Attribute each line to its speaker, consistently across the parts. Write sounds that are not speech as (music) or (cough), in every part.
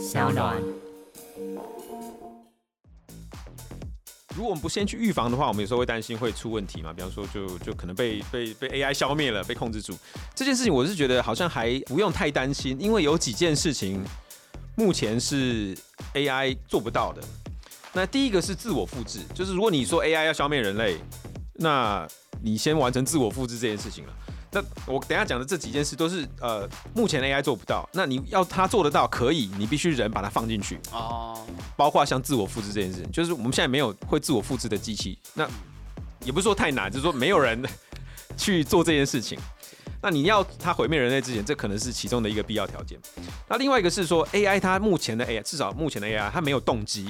Speaker 1: 小暖。
Speaker 2: 如果我们不先去预防的话，我们有时候会担心会出问题嘛。比方说就，就可能被被被 AI 消灭了，被控制住。这件事情，我是觉得好像还不用太担心，因为有几件事情目前是 AI 做不到的。那第一个是自我复制，就是如果你说 AI 要消灭人类，那你先完成自我复制这件事情了。那我等下讲的这几件事都是呃，目前 AI 做不到。那你要它做得到，可以，你必须人把它放进去哦。包括像自我复制这件事，就是我们现在没有会自我复制的机器。那也不是说太难，就是说没有人 (laughs) 去做这件事情。那你要它毁灭人类之前，这可能是其中的一个必要条件。那另外一个是说 AI 它目前的 AI，至少目前的 AI 它没有动机。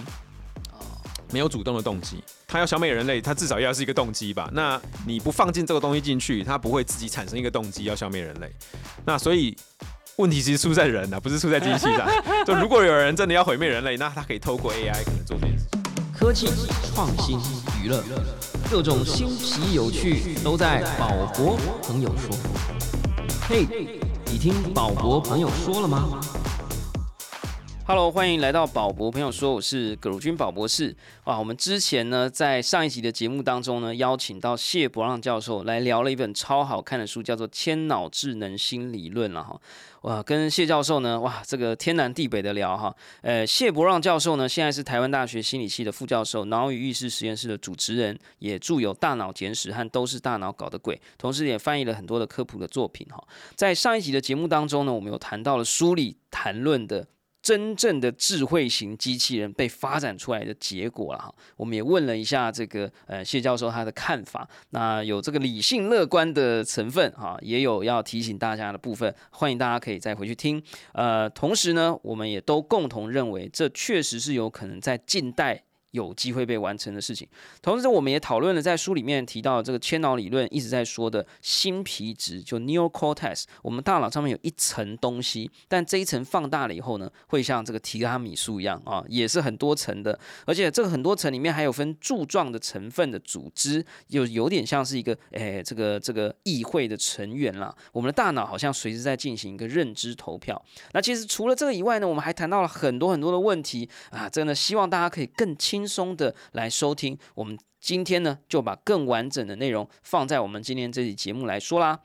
Speaker 2: 没有主动的动机，他要消灭人类，他至少要是一个动机吧？那你不放进这个东西进去，他不会自己产生一个动机要消灭人类。那所以问题其实出在人啊，不是出在机器上。(laughs) 就如果有人真的要毁灭人类，那他可以透过 AI 可能做这件事情。
Speaker 3: 科技创新娱乐，各种新奇有趣都在宝博朋友说。嘿，你听宝博朋友说了吗？Hello，欢迎来到宝博朋友说，我是葛如君宝博士。哇，我们之前呢，在上一集的节目当中呢，邀请到谢伯让教授来聊了一本超好看的书，叫做《千脑智能新理论》了哈。哇，跟谢教授呢，哇，这个天南地北的聊哈。呃，谢伯让教授呢，现在是台湾大学心理系的副教授，脑与意识实验室的主持人，也著有《大脑简史》和《都是大脑搞的鬼》，同时也翻译了很多的科普的作品哈。在上一集的节目当中呢，我们有谈到了书里谈论的。真正的智慧型机器人被发展出来的结果了哈，我们也问了一下这个呃谢教授他的看法，那有这个理性乐观的成分哈，也有要提醒大家的部分，欢迎大家可以再回去听。呃，同时呢，我们也都共同认为这确实是有可能在近代。有机会被完成的事情。同时，我们也讨论了在书里面提到这个千脑理论一直在说的新皮质，就 neocortex。我们大脑上面有一层东西，但这一层放大了以后呢，会像这个提拉米苏一样啊，也是很多层的。而且这个很多层里面还有分柱状的成分的组织，有有点像是一个诶，这个这个议会的成员啦。我们的大脑好像随时在进行一个认知投票。那其实除了这个以外呢，我们还谈到了很多很多的问题啊，真的希望大家可以更清。轻松的来收听，我们今天呢就把更完整的内容放在我们今天这期节目来说啦。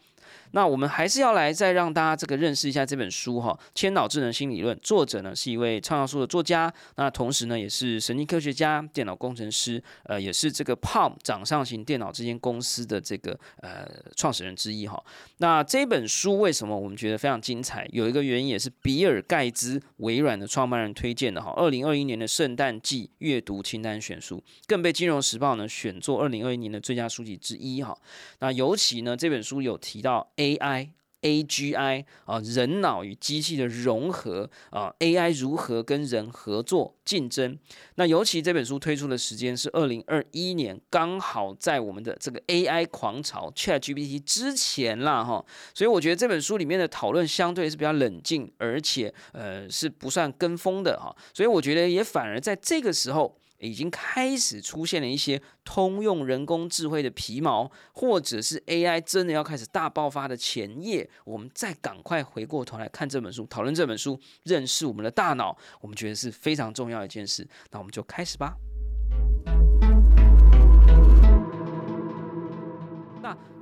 Speaker 3: 那我们还是要来再让大家这个认识一下这本书哈，《千脑智能新理论》，作者呢是一位畅销书的作家，那同时呢也是神经科学家、电脑工程师，呃，也是这个 Palm 掌上型电脑这间公司的这个呃创始人之一哈。那这本书为什么我们觉得非常精彩？有一个原因也是比尔盖茨，微软的创办人推荐的哈。二零二一年的圣诞季阅读清单选书，更被金融时报呢选作二零二一年的最佳书籍之一哈。那尤其呢这本书有提到。AI AGI 啊，人脑与机器的融合啊，AI 如何跟人合作竞争？那尤其这本书推出的时间是二零二一年，刚好在我们的这个 AI 狂潮 ChatGPT 之前啦，哈，所以我觉得这本书里面的讨论相对是比较冷静，而且呃是不算跟风的哈，所以我觉得也反而在这个时候。已经开始出现了一些通用人工智慧的皮毛，或者是 AI 真的要开始大爆发的前夜，我们再赶快回过头来看这本书，讨论这本书，认识我们的大脑，我们觉得是非常重要一件事。那我们就开始吧。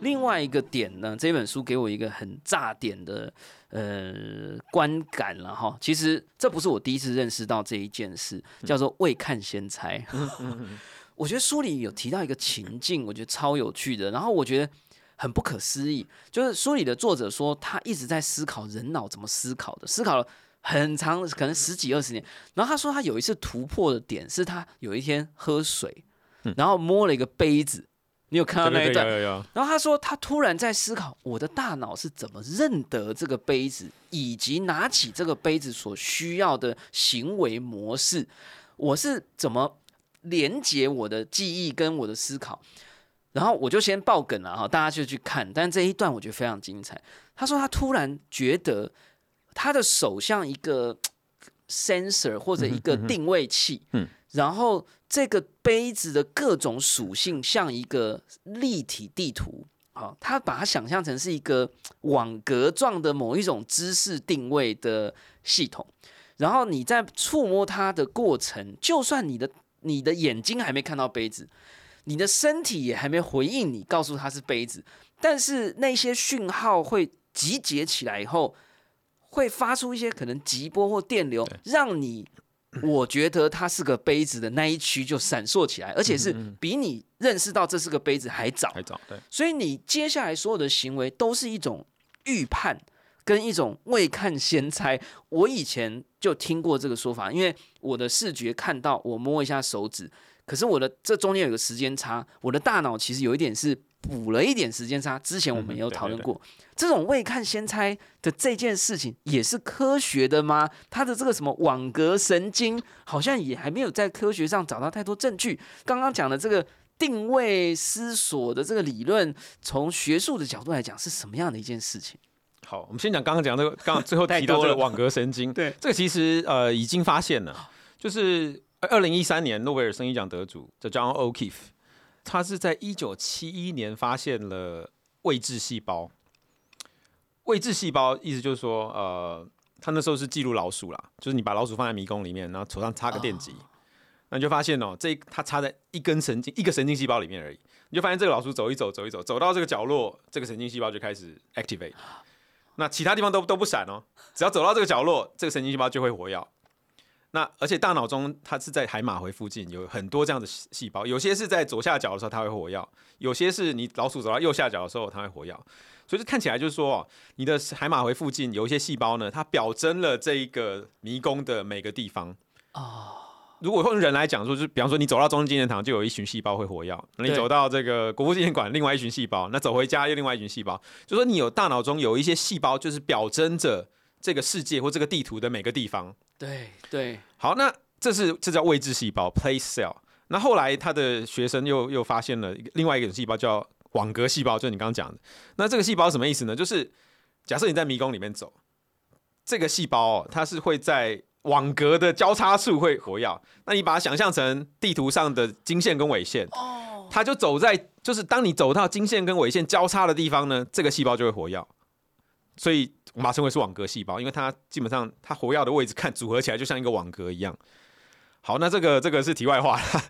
Speaker 3: 另外一个点呢？这本书给我一个很炸点的呃观感了哈。其实这不是我第一次认识到这一件事，叫做未看先猜。(laughs) 我觉得书里有提到一个情境，我觉得超有趣的，然后我觉得很不可思议。就是书里的作者说，他一直在思考人脑怎么思考的，思考了很长，可能十几二十年。然后他说，他有一次突破的点是他有一天喝水，然后摸了一个杯子。你有看到那一段？然后他说，他突然在思考，我的大脑是怎么认得这个杯子，以及拿起这个杯子所需要的行为模式，我是怎么连接我的记忆跟我的思考？然后我就先爆梗了哈，大家就去看。但这一段我觉得非常精彩。他说他突然觉得他的手像一个 sensor 或者一个定位器，嗯，然后。这个杯子的各种属性像一个立体地图，好，他把它想象成是一个网格状的某一种知识定位的系统。然后你在触摸它的过程，就算你的你的眼睛还没看到杯子，你的身体也还没回应你，告诉它是杯子，但是那些讯号会集结起来以后，会发出一些可能极波或电流，让你我觉得它是个杯子的那一区就闪烁起来，而且是比你认识到这是个杯子还早。
Speaker 2: 还早，对，
Speaker 3: 所以你接下来所有的行为都是一种预判跟一种未看先猜。我以前就听过这个说法，因为我的视觉看到我摸一下手指，可是我的这中间有个时间差，我的大脑其实有一点是补了一点时间差。之前我们也有讨论过，这种未看先猜的这件事情也是科学的吗？他的这个什么网格神经好像也还没有在科学上找到太多证据。刚刚讲的这个。定位思索的这个理论，从学术的角度来讲，是什么样的一件事情？
Speaker 2: 好，我们先讲刚刚讲这个，刚刚最后提 (laughs) 到这个网格神经，
Speaker 3: 对，
Speaker 2: 这个其实呃已经发现了，就是二零一三年诺贝尔生理奖得主叫 John O'Keefe，他是在一九七一年发现了位置细胞。位置细胞意思就是说，呃，他那时候是记录老鼠啦，就是你把老鼠放在迷宫里面，然后头上插个电极。那你就发现哦，这它插在一根神经一个神经细胞里面而已，你就发现这个老鼠走一走走一走，走到这个角落，这个神经细胞就开始 activate。那其他地方都都不闪哦，只要走到这个角落，这个神经细胞就会活跃。那而且大脑中它是在海马回附近有很多这样的细胞，有些是在左下角的时候它会活跃，有些是你老鼠走到右下角的时候它会活跃。所以就看起来就是说哦，你的海马回附近有一些细胞呢，它表征了这一个迷宫的每个地方啊。如果用人来讲说，就是比方说你走到中正纪念堂，就有一群细胞会活跃；你走到这个国父纪念馆，另外一群细胞；那走回家又另外一群细胞。就说你有大脑中有一些细胞，就是表征着这个世界或这个地图的每个地方。
Speaker 3: 对对。
Speaker 2: 好，那这是这叫位置细胞 （place cell）。那后来他的学生又又发现了另外一种细胞，叫网格细胞，就是你刚刚讲的。那这个细胞什么意思呢？就是假设你在迷宫里面走，这个细胞哦，它是会在。网格的交叉处会活跃，那你把它想象成地图上的经线跟纬线，哦，它就走在，就是当你走到经线跟纬线交叉的地方呢，这个细胞就会活跃，所以我们称为是网格细胞，因为它基本上它活跃的位置看组合起来就像一个网格一样。好，那这个这个是题外话了，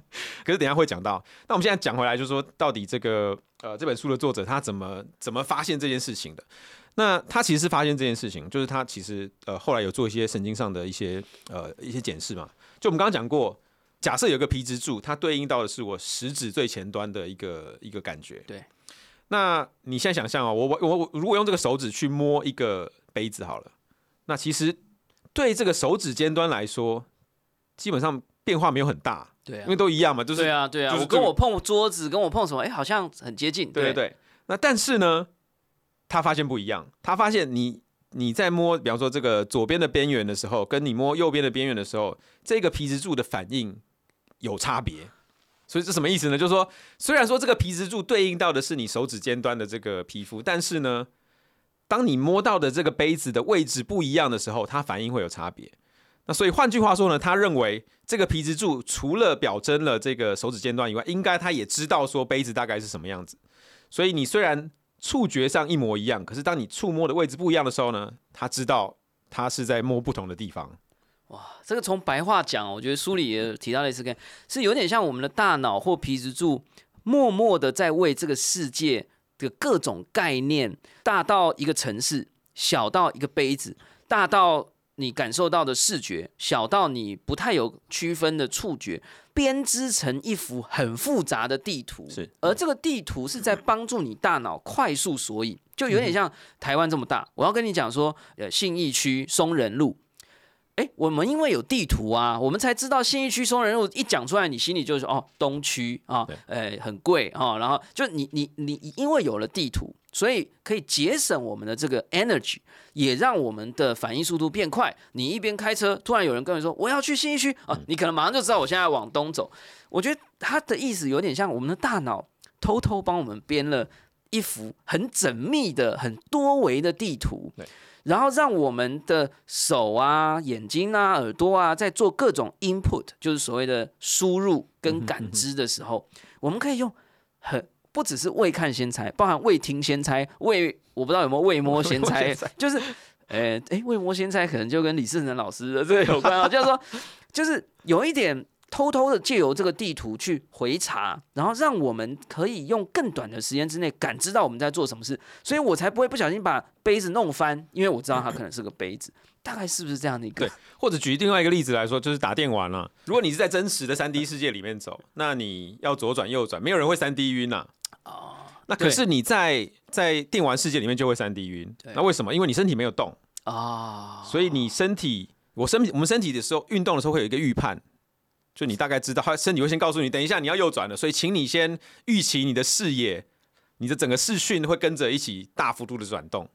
Speaker 2: 可是等下会讲到。那我们现在讲回来，就是说到底这个呃这本书的作者他怎么怎么发现这件事情的？那他其实是发现这件事情，就是他其实呃后来有做一些神经上的一些呃一些检视嘛。就我们刚刚讲过，假设有个皮质柱，它对应到的是我食指最前端的一个一个感觉。
Speaker 3: 对。
Speaker 2: 那你现在想象啊，我我我如果用这个手指去摸一个杯子好了，那其实对这个手指尖端来说，基本上变化没有很大。
Speaker 3: 对。
Speaker 2: 因为都一样嘛，就是
Speaker 3: 对啊对啊。我跟我碰桌子，跟我碰什么，哎，好像很接近。
Speaker 2: 对对对。那但是呢？他发现不一样，他发现你你在摸，比方说这个左边的边缘的时候，跟你摸右边的边缘的时候，这个皮质柱的反应有差别。所以这什么意思呢？就是说，虽然说这个皮质柱对应到的是你手指尖端的这个皮肤，但是呢，当你摸到的这个杯子的位置不一样的时候，它反应会有差别。那所以换句话说呢，他认为这个皮质柱除了表征了这个手指尖端以外，应该他也知道说杯子大概是什么样子。所以你虽然触觉上一模一样，可是当你触摸的位置不一样的时候呢？他知道他是在摸不同的地方。
Speaker 3: 哇，这个从白话讲，我觉得书里也提到类似跟，是有点像我们的大脑或皮质柱，默默的在为这个世界的各种概念，大到一个城市，小到一个杯子，大到。你感受到的视觉，小到你不太有区分的触觉，编织成一幅很复杂的地图。
Speaker 2: 是，
Speaker 3: 而这个地图是在帮助你大脑快速索引，就有点像台湾这么大。我要跟你讲说，呃，信义区松仁路，哎，我们因为有地图啊，我们才知道信义区松仁路一讲出来，你心里就是哦，东区啊，哎，很贵啊，然后就你你你因为有了地图。所以可以节省我们的这个 energy，也让我们的反应速度变快。你一边开车，突然有人跟你说我要去新一区啊，你可能马上就知道我现在往东走。我觉得他的意思有点像我们的大脑偷偷帮我们编了一幅很缜密的、很多维的地图，然后让我们的手啊、眼睛啊、耳朵啊，在做各种 input，就是所谓的输入跟感知的时候，我们可以用很。不只是未看先猜，包含未听先猜，未我不知道有没有未摸先猜，就是哎哎，未摸先猜可能就跟李世成老师的这个有关啊，就是说，就是有一点偷偷的借由这个地图去回查，然后让我们可以用更短的时间之内感知到我们在做什么事，所以我才不会不小心把杯子弄翻，因为我知道它可能是个杯子，(laughs) 大概是不是这样的一个
Speaker 2: 对？或者举另外一个例子来说，就是打电玩了、如果你是在真实的三 D 世界里面走，那你要左转右转，没有人会三 D 晕呐、
Speaker 3: 哦，
Speaker 2: 那可是你在在电玩世界里面就会三 D 晕，那为什么？因为你身体没有动，
Speaker 3: 啊，
Speaker 2: 所以你身体，我身我们身体的时候运动的时候会有一个预判，就你大概知道，他身体会先告诉你，等一下你要右转了，所以请你先预期你的视野，你的整个视讯会跟着一起大幅度的转动。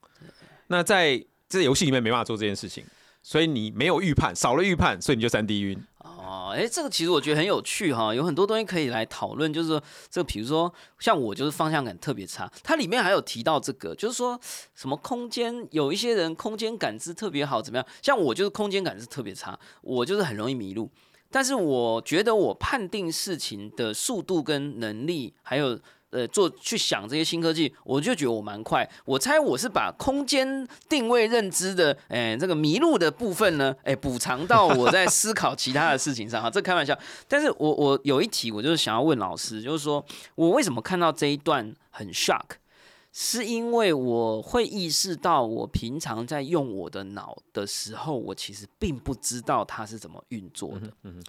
Speaker 2: 那在这个游戏里面没办法做这件事情，所以你没有预判，少了预判，所以你就三 D 晕。
Speaker 3: 哦，哎，这个其实我觉得很有趣哈，有很多东西可以来讨论。就是说，这个比如说像我就是方向感特别差，它里面还有提到这个，就是说什么空间，有一些人空间感知特别好，怎么样？像我就是空间感知特别差，我就是很容易迷路。但是我觉得我判定事情的速度跟能力，还有呃做去想这些新科技，我就觉得我蛮快。我猜我是把空间定位认知的，哎、这个迷路的部分呢，哎、补偿到我在思考其他的事情上哈。这开玩笑，但是我我有一题，我就是想要问老师，就是说我为什么看到这一段很 shock？是因为我会意识到，我平常在用我的脑的时候，我其实并不知道它是怎么运作的。嗯，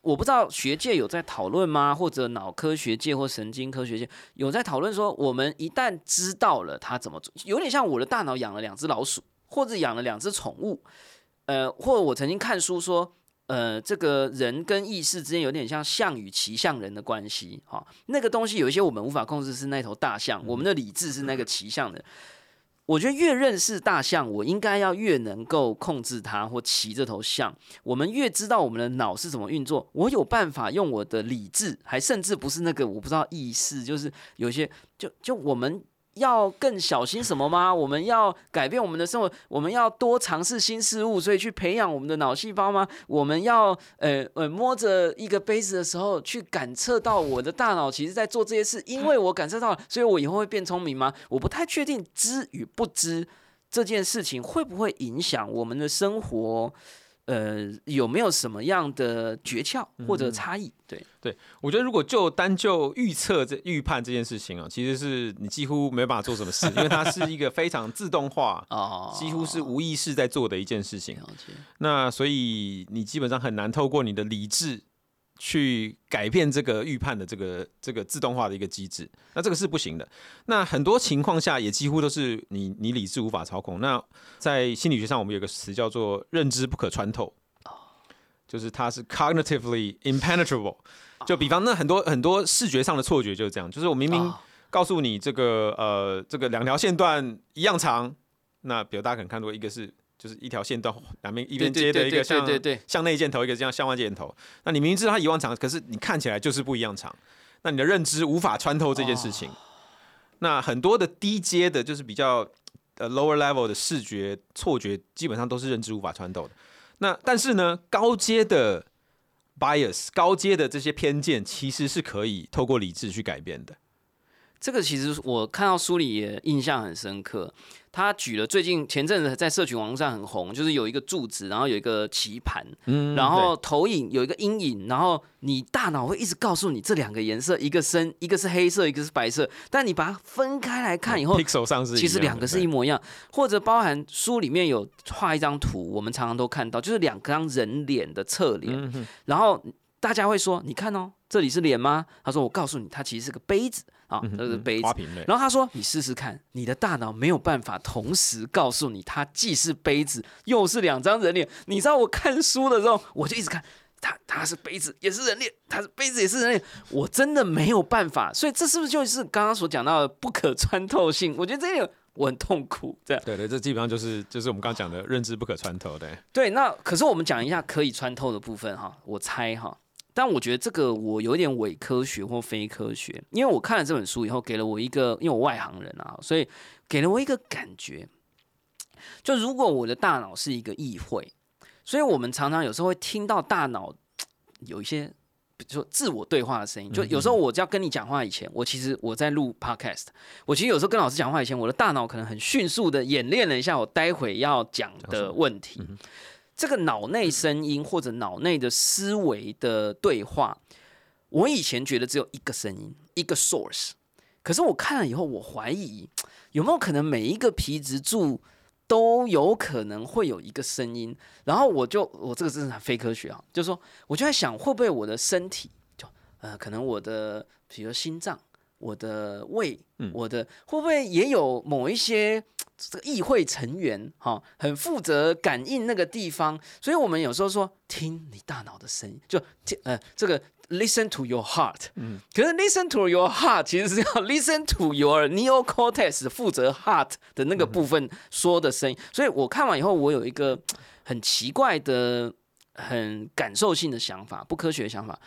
Speaker 3: 我不知道学界有在讨论吗？或者脑科学界或神经科学界有在讨论说，我们一旦知道了它怎么做，有点像我的大脑养了两只老鼠，或者养了两只宠物，呃，或者我曾经看书说，呃，这个人跟意识之间有点像象与骑象人的关系，哈、那个东西有一些我们无法控制，是那头大象，我们的理智是那个骑象的。我觉得越认识大象，我应该要越能够控制它或骑这头象。我们越知道我们的脑是怎么运作，我有办法用我的理智，还甚至不是那个我不知道意识，就是有些就就我们要更小心什么吗？我们要改变我们的生活，我们要多尝试新事物，所以去培养我们的脑细胞吗？我们要呃呃摸着一个杯子的时候，去感测到我的大脑其实在做这些事，因为我感受到了，所以我以后会变聪明吗？我不太确定知与不知这件事情会不会影响我们的生活。呃，有没有什么样的诀窍或者差异？对对，
Speaker 2: 我觉得如果就单就预测这预判这件事情啊，其实是你几乎没办法做什么事，因为它是一个非常自动化，
Speaker 3: 哦，
Speaker 2: 几乎是无意识在做的一件事情。那所以你基本上很难透过你的理智去改变这个预判的这个这个自动化的一个机制，那这个是不行的。那很多情况下也几乎都是你你理智无法操控。那在心理学上，我们有个词叫做认知不可穿透，就是它是 cognitively impenetrable。就比方那很多很多视觉上的错觉就是这样，就是我明明
Speaker 3: 哦
Speaker 2: 告诉你这个呃这个两条线段一样长，那比如大家可能看过一个是就是一条线段两边一边接的一个像
Speaker 3: 对对对
Speaker 2: 向内箭头，一个这样向外箭头。那你明明知道它一万长，可是你看起来就是不一样长，那你的认知无法穿透这件事情。那很多的低阶的，就是比较呃 lower level 的视觉错觉，基本上都是认知无法穿透的。那但是呢，高阶的 bias，高阶的这些偏见，其实是可以透过理智去改变的。
Speaker 3: 这个其实我看到书里也印象很深刻。他举了最近前阵子在社群网络上很红，就是有一个柱子，然后有一个棋盘，
Speaker 2: 嗯
Speaker 3: 然后投影有一个阴影，然后你大脑会一直告诉你这两个颜色，一个深，一个是黑色，一个是白色。但你把它分开来看以后
Speaker 2: ，pixel 上是
Speaker 3: 其实两个是一模一样，或者包含书里面有画一张图，我们常常都看到，就是两张人脸的侧脸，
Speaker 2: 嗯
Speaker 3: 然后大家会说：“你看哦，这里是脸吗？”他说：“我告诉你，它其实是个杯子啊，
Speaker 2: 嗯哼
Speaker 3: 这是杯子
Speaker 2: 花。瓶类。
Speaker 3: 然后他说：“你试试看，你的大脑没有办法同时告诉你，它既是杯子，又是两张人脸。你知道我看书的时候，我就一直看，它它是杯子，也是人脸，它是杯子，也是人脸，我真的没有办法。所以这是不是就是刚刚所讲到的不可穿透性？我觉得这个我很痛苦。这样
Speaker 2: 对对，这基本上就是就是我们刚刚讲的认知不可穿透，的。
Speaker 3: 对，那可是我们讲一下可以穿透的部分哈，我猜哈。但我觉得这个我有点伪科学或非科学，因为我看了这本书以后，给了我一个，因为我外行人啊，所以给了我一个感觉，就如果我的大脑是一个议会，所以我们常常有时候会听到大脑有一些比如说自我对话的声音，就有时候我要跟你讲话以前，我其实我在录 podcast，我其实有时候跟老师讲话以前，我的大脑可能很迅速的演练了一下我待会要讲的问题。这个脑内声音或者脑内的思维的对话，我以前觉得只有一个声音，一个 source，可是我看了以后，我怀疑有没有可能每一个皮质柱。都有可能会有一个声音，然后我就我这个真是非科学啊，就是说我就在想会不会我的身体就呃可能我的比如心脏、我的胃、我的会不会也有某一些这个议会成员哈，很负责感应那个地方，所以我们有时候说听你大脑的声音，就呃这个。Listen to your heart，嗯，可是 listen to your heart 其实是要 (laughs) listen to your neocortex 负责 heart 的那个部分说的声音，所以我看完以后，我有一个很奇怪的、很感受性的想法，不科学的想法。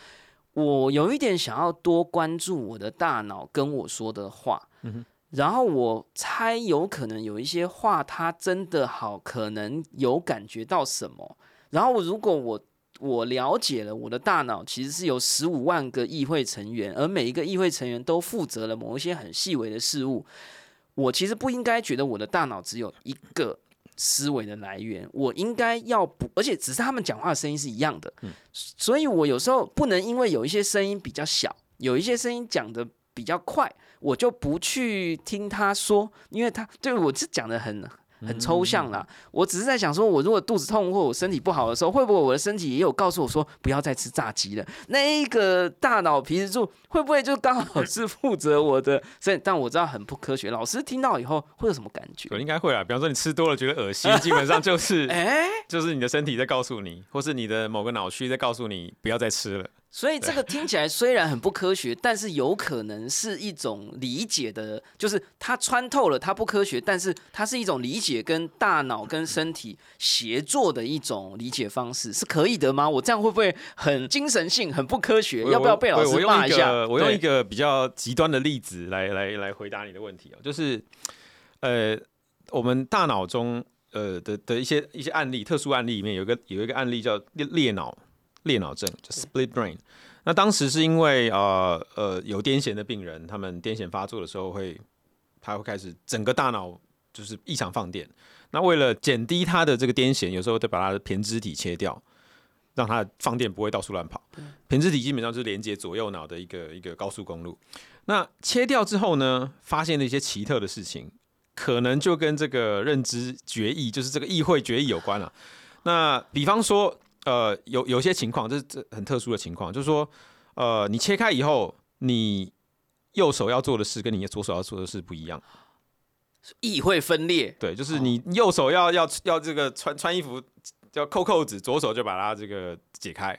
Speaker 3: 我有一点想要多关注我的大脑跟我说的话，嗯然后我猜有可能有一些话，他真的好，可能有感觉到什么。然后如果我我了解了，我的大脑其实是有十五万个议会成员，而每一个议会成员都负责了某一些很细微的事物。我其实不应该觉得我的大脑只有一个思维的来源，我应该要不，而且只是他们讲话的声音是一样的。所以我有时候不能因为有一些声音比较小，有一些声音讲的比较快，我就不去听他说，因为他对我是讲的很。很抽象啦，我只是在想说，我如果肚子痛或我身体不好的时候，会不会我的身体也有告诉我说不要再吃炸鸡了？那一个大脑皮质柱会不会就刚好是负责我的？所以，但我知道很不科学。老师听到以后会有什么感觉？
Speaker 2: 应该会啊，比方说你吃多了觉得恶心，(laughs) 基本上就是哎，就是你的身体在告诉你，或是你的某个脑区在告诉你不要再吃了。
Speaker 3: 所以这个听起来虽然很不科学，但是有可能是一种理解的，就是它穿透了，它不科学，但是它是一种理解跟大脑跟身体协作的一种理解方式，是可以的吗？我这样会不会很精神性、很不科学？要不要被老师骂一下？
Speaker 2: 我用一个比较极端的例子来来来回答你的问题哦，就是呃，我们大脑中呃的的一些一些案例，特殊案例里面有一个有一个案例叫裂裂脑。裂脑症就 split brain，那当时是因为呃呃有癫痫的病人，他们癫痫发作的时候会，他会开始整个大脑就是异常放电。那为了减低他的这个癫痫，有时候得把他的胼胝体切掉，让他放电不会到处乱跑。胼胝体基本上就是连接左右脑的一个一个高速公路。那切掉之后呢，发现了一些奇特的事情，可能就跟这个认知决议，就是这个议会决议有关了。那比方说。呃，有有些情况，这是这很特殊的情况，就是说，呃，你切开以后，你右手要做的事跟你左手要做的事不一样，
Speaker 3: 意会分裂。
Speaker 2: 对，就是你右手要要要这个穿穿衣服要扣扣子，左手就把它这个解开，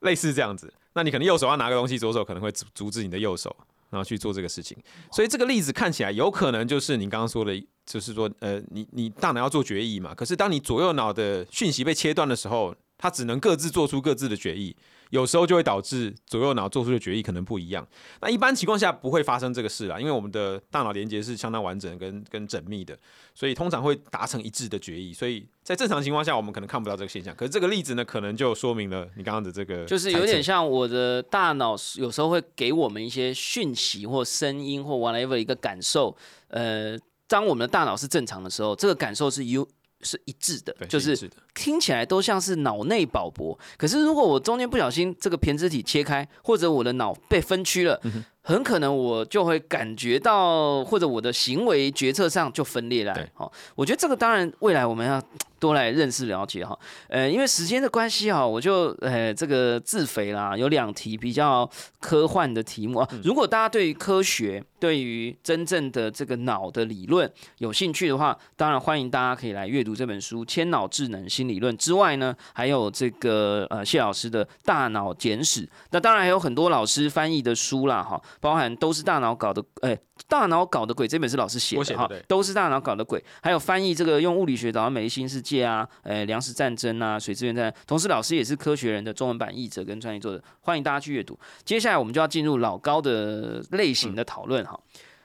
Speaker 2: 类似这样子。那你可能右手要拿个东西，左手可能会阻阻止你的右手。然后去做这个事情，所以这个例子看起来有可能就是你刚刚说的，就是说，呃，你你大脑要做决议嘛，可是当你左右脑的讯息被切断的时候，它只能各自做出各自的决议。有时候就会导致左右脑做出的决议可能不一样。那一般情况下不会发生这个事啦，因为我们的大脑连接是相当完整跟跟缜密的，所以通常会达成一致的决议。所以在正常情况下，我们可能看不到这个现象。可是这个例子呢，可能就说明了你刚刚的这个，
Speaker 3: 就是有点像我的大脑有时候会给我们一些讯息或声音或 whatever 一个感受。呃，当我们的大脑是正常的时候，这个感受是 you。是一致的，就是听起来都像是脑内保博。可是如果我中间不小心这个胼胝体切开，或者我的脑被分区了。很可能我就会感觉到，或者我的行为决策上就分裂了。好，我觉得这个当然未来我们要多来认识了解哈。呃，因为时间的关系哈，我就呃这个自肥啦，有两题比较科幻的题目啊。如果大家对于科学、对于真正的这个脑的理论有兴趣的话，当然欢迎大家可以来阅读这本书《千脑智能新理论》之外呢，还有这个呃谢老师的大脑简史。那当然还有很多老师翻译的书啦，哈。包含都是大脑搞的，哎，大脑搞的鬼这本是老师写的哈，都是大脑搞的鬼，还有翻译这个用物理学导美丽新世界啊，呃，粮食战争啊，水资源战，同时老师也是科学人的中文版译者跟专业作者，欢迎大家去阅读。接下来我们就要进入老高的类型的讨论哈，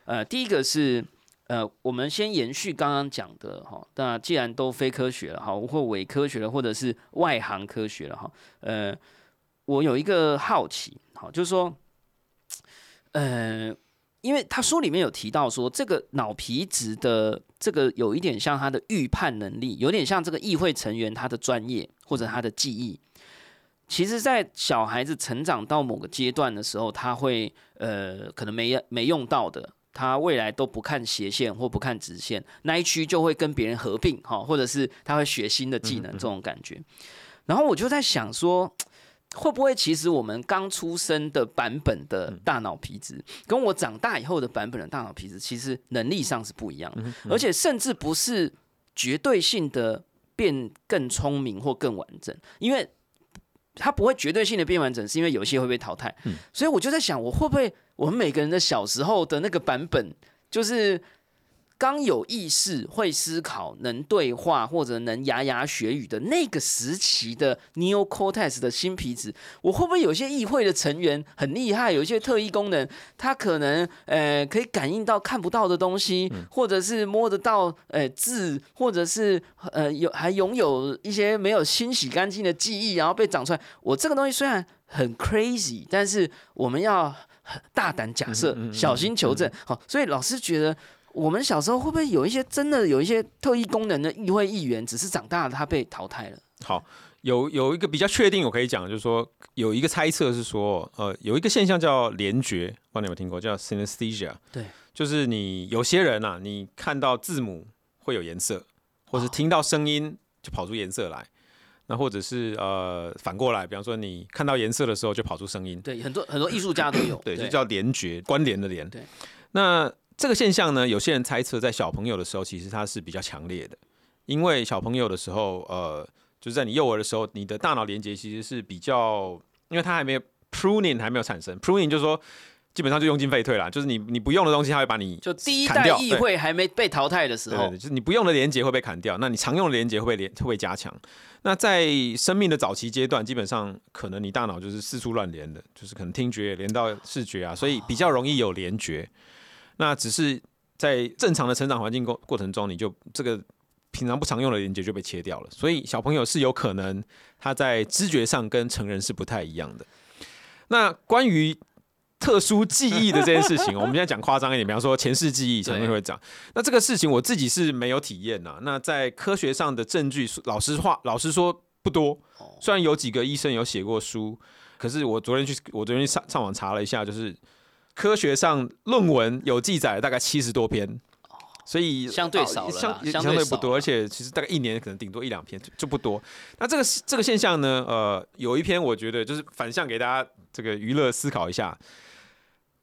Speaker 3: 呃，第一个是呃，我们先延续刚刚讲的哈，那既然都非科学了哈，或伪科学了，或者是外行科学了哈，呃。我有一个好奇，好，就是说，呃，因为他书里面有提到说，这个脑皮质的这个有一点像他的预判能力，有点像这个议会成员他的专业或者他的记忆。其实，在小孩子成长到某个阶段的时候，他会呃，可能没没用到的，他未来都不看斜线或不看直线，那一区就会跟别人合并哈，或者是他会学新的技能这种感觉。然后我就在想说。会不会其实我们刚出生的版本的大脑皮质，跟我长大以后的版本的大脑皮质，其实能力上是不一样，而且甚至不是绝对性的变更聪明或更完整，因为它不会绝对性的变完整，是因为有些会被淘汰。所以我就在想，我会不会我们每个人的小时候的那个版本，就是。刚有意识、会思考、能对话或者能牙牙学语的那个时期的 neocortex 的新皮质，我会不会有些议会的成员很厉害，有一些特异功能，他可能呃可以感应到看不到的东西，或者是摸得到呃字，或者是呃有还拥有一些没有清洗干净的记忆，然后被长出来。我这个东西虽然很 crazy，但是我们要大胆假设，小心求证。好，所以老师觉得。我们小时候会不会有一些真的有一些特异功能的议会议员，只是长大了他被淘汰了？
Speaker 2: 好，有有一个比较确定我可以讲，就是说有一个猜测是说，呃，有一个现象叫联觉，不知道你有没有听过，叫 synesthesia。
Speaker 3: 对，
Speaker 2: 就是你有些人啊，你看到字母会有颜色，或是听到声音就跑出颜色来，那或者是呃反过来，比方说你看到颜色的时候就跑出声音。
Speaker 3: 对，很多很多艺术家都有。
Speaker 2: 对，就叫联觉，关联的联。
Speaker 3: 对，
Speaker 2: 那。这个现象呢，有些人猜测在小朋友的时候，其实它是比较强烈的，因为小朋友的时候，呃，就是在你幼儿的时候，你的大脑连接其实是比较，因为它还没有 pruning 还没有产生，pruning 就是说基本上就用进废退啦，就是你你不用的东西，它会把你
Speaker 3: 就第一代议会还没被淘汰的时候，
Speaker 2: 就是你不用的连接会被砍掉，那你常用的连接会被连会加强。那在生命的早期阶段，基本上可能你大脑就是四处乱连的，就是可能听觉连到视觉啊，所以比较容易有连觉。那只是在正常的成长环境过过程中，你就这个平常不常用的连接就被切掉了，所以小朋友是有可能他在知觉上跟成人是不太一样的。那关于特殊记忆的这件事情，(laughs) 我们现在讲夸张一点，比方说前世记忆，可能会讲。那这个事情我自己是没有体验呐。那在科学上的证据，老实话，老实说不多。虽然有几个医生有写过书，可是我昨天去，我昨天上上网查了一下，就是。科学上论文有记载大概七十多篇，所以
Speaker 3: 相对少了，
Speaker 2: 相相对不多，而且其实大概一年可能顶多一两篇就不多。那这个这个现象呢，呃，有一篇我觉得就是反向给大家这个娱乐思考一下，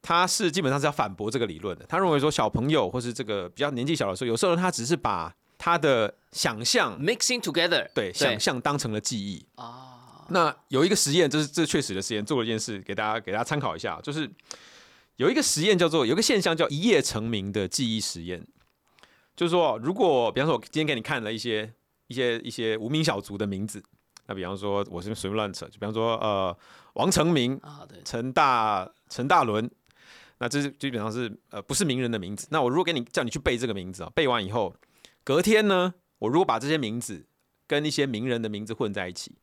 Speaker 2: 他是基本上是要反驳这个理论的。他认为说小朋友或是这个比较年纪小的时候，有时候他只是把他的想象
Speaker 3: mixing together，
Speaker 2: 对，想象当成了记忆啊。那有一个实验，这是这确实的实验，做了一件事给大家给大家参考一下，就是。有一个实验叫做，有个现象叫一夜成名的记忆实验，就是说，如果比方说我今天给你看了一些一些一些无名小卒的名字，那比方说我是随便乱扯，就比方说呃王成明啊，对，陈大陈大伦，那这是基本上是呃不是名人的名字。那我如果给你叫你去背这个名字啊，背完以后，隔天呢，我如果把这些名字跟一些名人的名字混在一起，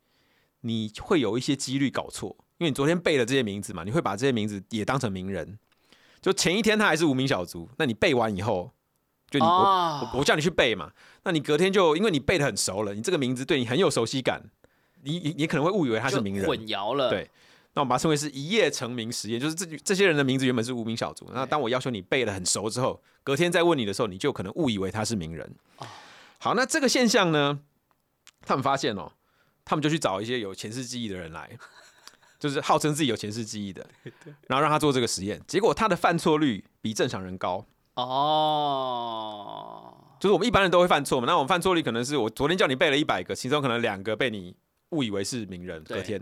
Speaker 2: 你会有一些几率搞错，因为你昨天背了这些名字嘛，你会把这些名字也当成名人。就前一天他还是无名小卒，那你背完以后，就你我我叫你去背嘛，那你隔天就因为你背的很熟了，你这个名字对你很有熟悉感，你你你可能会误以为他是名人，
Speaker 3: 混淆了。
Speaker 2: 对，那我们把它称为是一夜成名实验，就是这这些人的名字原本是无名小卒，那当我要求你背的很熟之后，隔天再问你的时候，你就可能误以为他是名人。好，那这个现象呢，他们发现哦，他们就去找一些有前世记忆的人来。就是号称自己有前世记忆的，(laughs) 然后让他做这个实验，结果他的犯错率比正常人高。哦，就是我们一般人都会犯错嘛，那我们犯错率可能是我昨天叫你背了一百个，其中可能两个被你误以为是名人。隔天，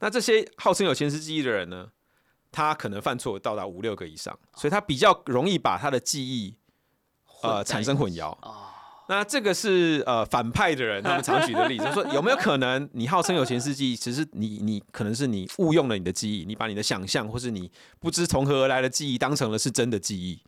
Speaker 2: 那这些号称有前世记忆的人呢，他可能犯错到达五六个以上，所以他比较容易把他的记忆呃产生混淆。那这个是呃反派的人，他们常举的例子，说有没有可能你号称有前世记忆，其实你你可能是你误用了你的记忆，你把你的想象或是你不知从何而来的记忆当成了是真的记忆。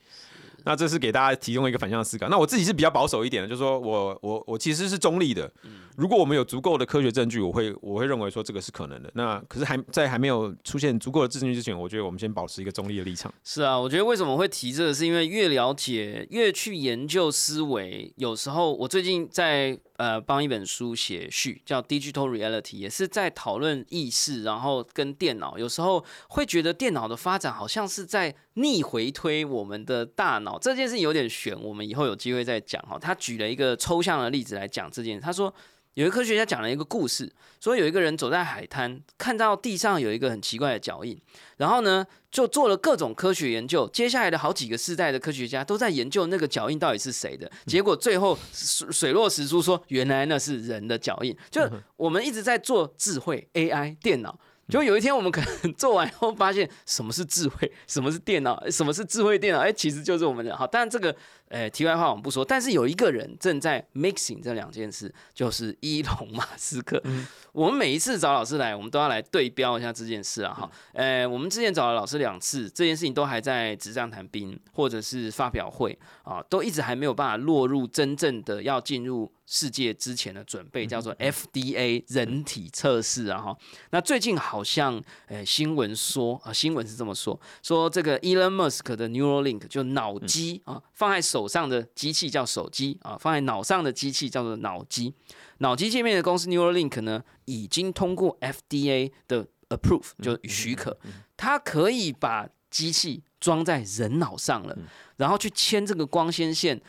Speaker 2: 那这是给大家提供一个反向思考。那我自己是比较保守一点的，就是说我我我其实是中立的。如果我们有足够的科学证据，我会我会认为说这个是可能的。那可是还在还没有出现足够的证据之前，我觉得我们先保持一个中立的立场。
Speaker 3: 是啊，我觉得为什么会提这个，是因为越了解越去研究思维，有时候我最近在。呃，帮一本书写序，叫《Digital Reality》，也是在讨论意识，然后跟电脑，有时候会觉得电脑的发展好像是在逆回推我们的大脑，这件事有点悬，我们以后有机会再讲哈。他举了一个抽象的例子来讲这件事，他说。有一科学家讲了一个故事，说有一个人走在海滩，看到地上有一个很奇怪的脚印，然后呢，就做了各种科学研究。接下来的好几个世代的科学家都在研究那个脚印到底是谁的，结果最后水水落石出，说原来那是人的脚印。就我们一直在做智慧 AI 电脑。就有一天，我们可能做完以后发现，什么是智慧，什么是电脑，什么是智慧电脑？哎，其实就是我们的。好，但这个，呃，题外话我们不说。但是有一个人正在 mixing 这两件事，就是伊隆马斯克。(laughs) 我们每一次找老师来，我们都要来对标一下这件事啊。哈，呃，我们之前找了老师两次，这件事情都还在纸上谈兵，或者是发表会啊，都一直还没有办法落入真正的要进入。世界之前的准备叫做 FDA 人体测试啊哈，那最近好像诶新闻说啊新闻是这么说，说这个 Elon Musk 的 Neuralink 就脑机啊放在手上的机器叫手机啊放在脑上的机器叫做脑机，脑机界面的公司 Neuralink 呢已经通过 FDA 的 approve 就许可，它可以把机器装在人脑上了，然后去牵这个光纤线。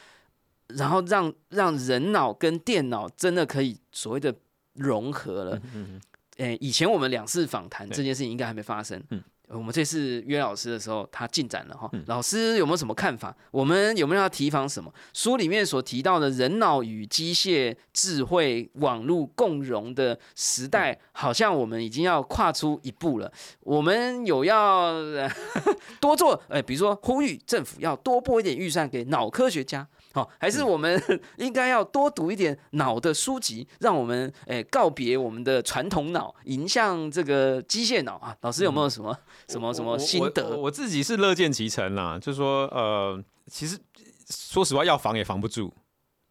Speaker 3: 然后让让人脑跟电脑真的可以所谓的融合了。诶，以前我们两次访谈这件事情应该还没发生。嗯，我们这次约老师的时候，他进展了哈。老师有没有什么看法？我们有没有要提防什么？书里面所提到的人脑与机械智慧网络共融的时代，好像我们已经要跨出一步了。我们有要 (laughs) 多做，诶，比如说呼吁政府要多拨一点预算给脑科学家。好，还是我们 (laughs) 应该要多读一点脑的书籍，让我们诶告别我们的传统脑，迎向这个机械脑啊！老师有没有什么什么什么心得？
Speaker 2: 我自己是乐见其成啦，就是说呃，其实说实话，要防也防不住。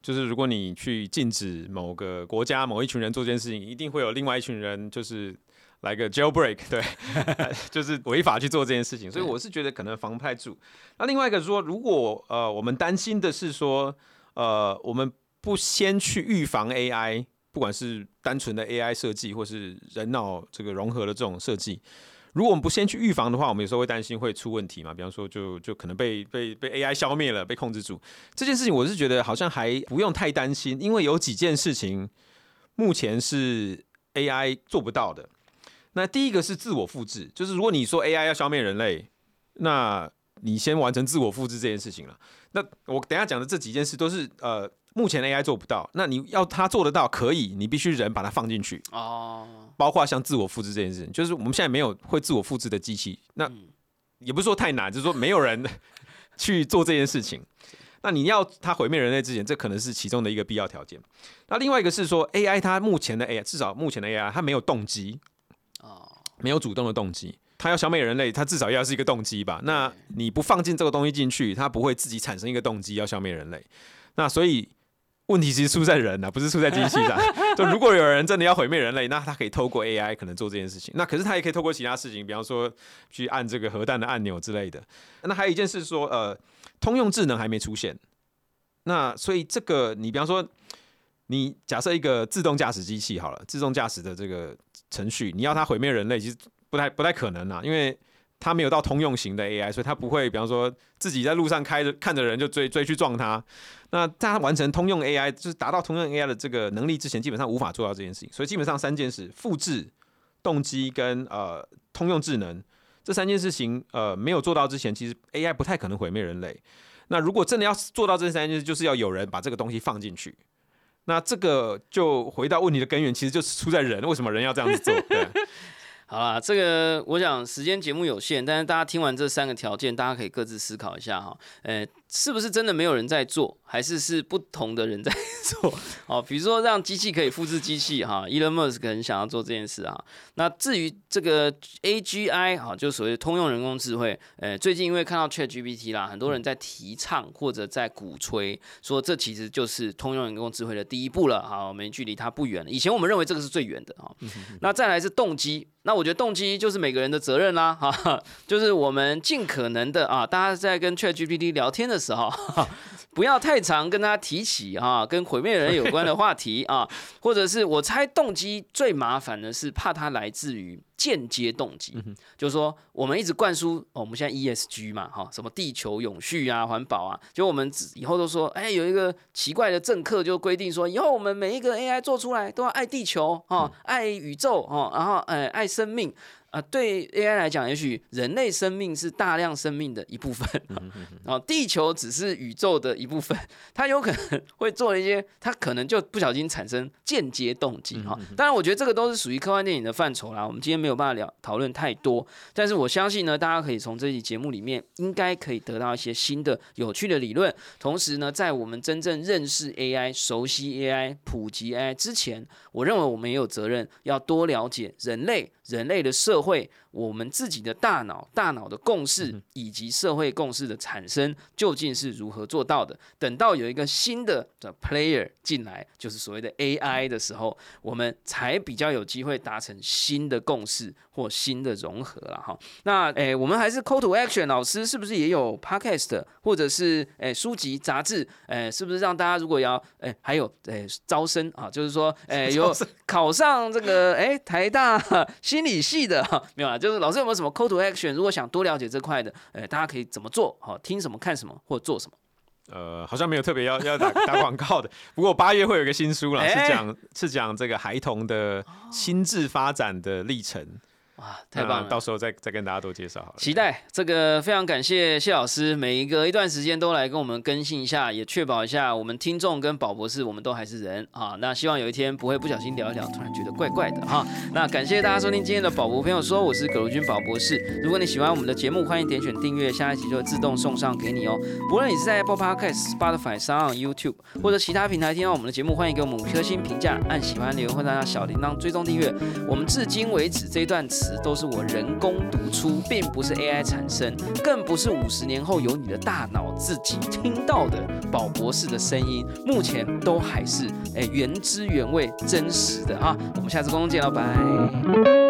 Speaker 2: 就是如果你去禁止某个国家某一群人做这件事情，一定会有另外一群人就是。来个 jailbreak，对，(laughs) 就是违法去做这件事情，所以我是觉得可能防不太住。那另外一个说，如果呃我们担心的是说，呃我们不先去预防 AI，不管是单纯的 AI 设计，或是人脑这个融合的这种设计，如果我们不先去预防的话，我们有时候会担心会出问题嘛。比方说，就就可能被被被 AI 消灭了，被控制住。这件事情我是觉得好像还不用太担心，因为有几件事情目前是 AI 做不到的。那第一个是自我复制，就是如果你说 AI 要消灭人类，那你先完成自我复制这件事情了。那我等下讲的这几件事都是呃，目前 AI 做不到。那你要它做得到，可以，你必须人把它放进去哦。包括像自我复制这件事情，就是我们现在没有会自我复制的机器，那也不是说太难，就是说没有人 (laughs) 去做这件事情。那你要它毁灭人类之前，这可能是其中的一个必要条件。那另外一个是说 AI 它目前的 AI，至少目前的 AI 它没有动机。没有主动的动机，他要消灭人类，他至少要是一个动机吧？那你不放进这个东西进去，他不会自己产生一个动机要消灭人类。那所以问题其实出在人啊，不是出在机器上。(laughs) 就如果有人真的要毁灭人类，那他可以透过 AI 可能做这件事情。那可是他也可以透过其他事情，比方说去按这个核弹的按钮之类的。那还有一件事说，呃，通用智能还没出现。那所以这个你比方说，你假设一个自动驾驶机器好了，自动驾驶的这个。程序你要它毁灭人类，其实不太不太可能啊，因为它没有到通用型的 AI，所以它不会，比方说自己在路上开着看着人就追追去撞它。那在它完成通用 AI，就是达到通用 AI 的这个能力之前，基本上无法做到这件事情。所以基本上三件事：复制、动机跟呃通用智能这三件事情，呃没有做到之前，其实 AI 不太可能毁灭人类。那如果真的要做到这三件事，就是要有人把这个东西放进去。那这个就回到问题的根源，其实就是出在人，为什么人要这样子做？(laughs) 对，
Speaker 3: 好啦，这个我想时间节目有限，但是大家听完这三个条件，大家可以各自思考一下哈。呃，是不是真的没有人在做，还是是不同的人在 (laughs) 做？哦，比如说让机器可以复制机器哈，Elon Musk 可能想要做这件事啊。那至于这个 AGI 哈，就所谓通用人工智慧，呃，最近因为看到 Chat GPT 啦，很多人在提倡或者在鼓吹，说这其实就是通用人工智慧的第一步了。好，我们距离它不远了。以前我们认为这个是最远的啊。那再来是动机。那我觉得动机就是每个人的责任啦，哈，(laughs) 就是我们尽可能的啊，大家在跟 Chat GPT 聊天的时候，(laughs) 不要太常跟他提起啊，跟毁灭人有关的话题啊，(laughs) 或者是我猜动机最麻烦的是怕它来自于。间接动机，就是说，我们一直灌输，我们现在 ESG 嘛，哈，什么地球永续啊、环保啊，就我们以后都说，哎，有一个奇怪的政客就规定说，以后我们每一个 AI 做出来都要爱地球，哈，爱宇宙，哈，然后，哎，爱生命。啊，对 AI 来讲，也许人类生命是大量生命的一部分，啊，地球只是宇宙的一部分，(laughs) 它有可能会做一些，它可能就不小心产生间接动机哈。当然，我觉得这个都是属于科幻电影的范畴啦。我们今天没有办法聊讨论太多，但是我相信呢，大家可以从这期节目里面应该可以得到一些新的有趣的理论。同时呢，在我们真正认识 AI、熟悉 AI、普及 AI 之前，我认为我们也有责任要多了解人类。人类的社会。我们自己的大脑、大脑的共识以及社会共识的产生，究竟是如何做到的？等到有一个新的的 player 进来，就是所谓的 AI 的时候，我们才比较有机会达成新的共识或新的融合了哈。那诶，我们还是 call to action，老师是不是也有 podcast 或者是诶书籍、杂志？诶，是不是让大家如果要诶，还有诶招生啊，就是说诶 (laughs) 有考上这个诶台大 (laughs) 心理系的没有啊？就是老师有没有什么 call to action？如果想多了解这块的，哎，大家可以怎么做？好，听什么、看什么或做什么？
Speaker 2: 呃，好像没有特别要 (laughs) 要打打广告的。不过八月会有一个新书了，是讲是讲这个孩童的心智发展的历程。
Speaker 3: 哇，太棒了！
Speaker 2: 到时候再再跟大家多介绍好了。
Speaker 3: 期待这个非常感谢谢老师，每一个一段时间都来跟我们更新一下，也确保一下我们听众跟宝博士，我们都还是人啊。那希望有一天不会不小心聊一聊，突然觉得怪怪的哈。那感谢大家收听今天的宝博朋友说，我是葛如君宝博士。如果你喜欢我们的节目，欢迎点选订阅，下一集就会自动送上给你哦。不论你是在 Apple Podcast、Spotify、上 YouTube 或者其他平台听到我们的节目，欢迎给我们五颗星评价，按喜欢留言或者按小铃铛追踪订阅。我们至今为止这一段词都是我人。工读出，并不是 AI 产生，更不是五十年后由你的大脑自己听到的宝博士的声音，目前都还是哎原汁原味真实的啊！我们下次公众见了，拜。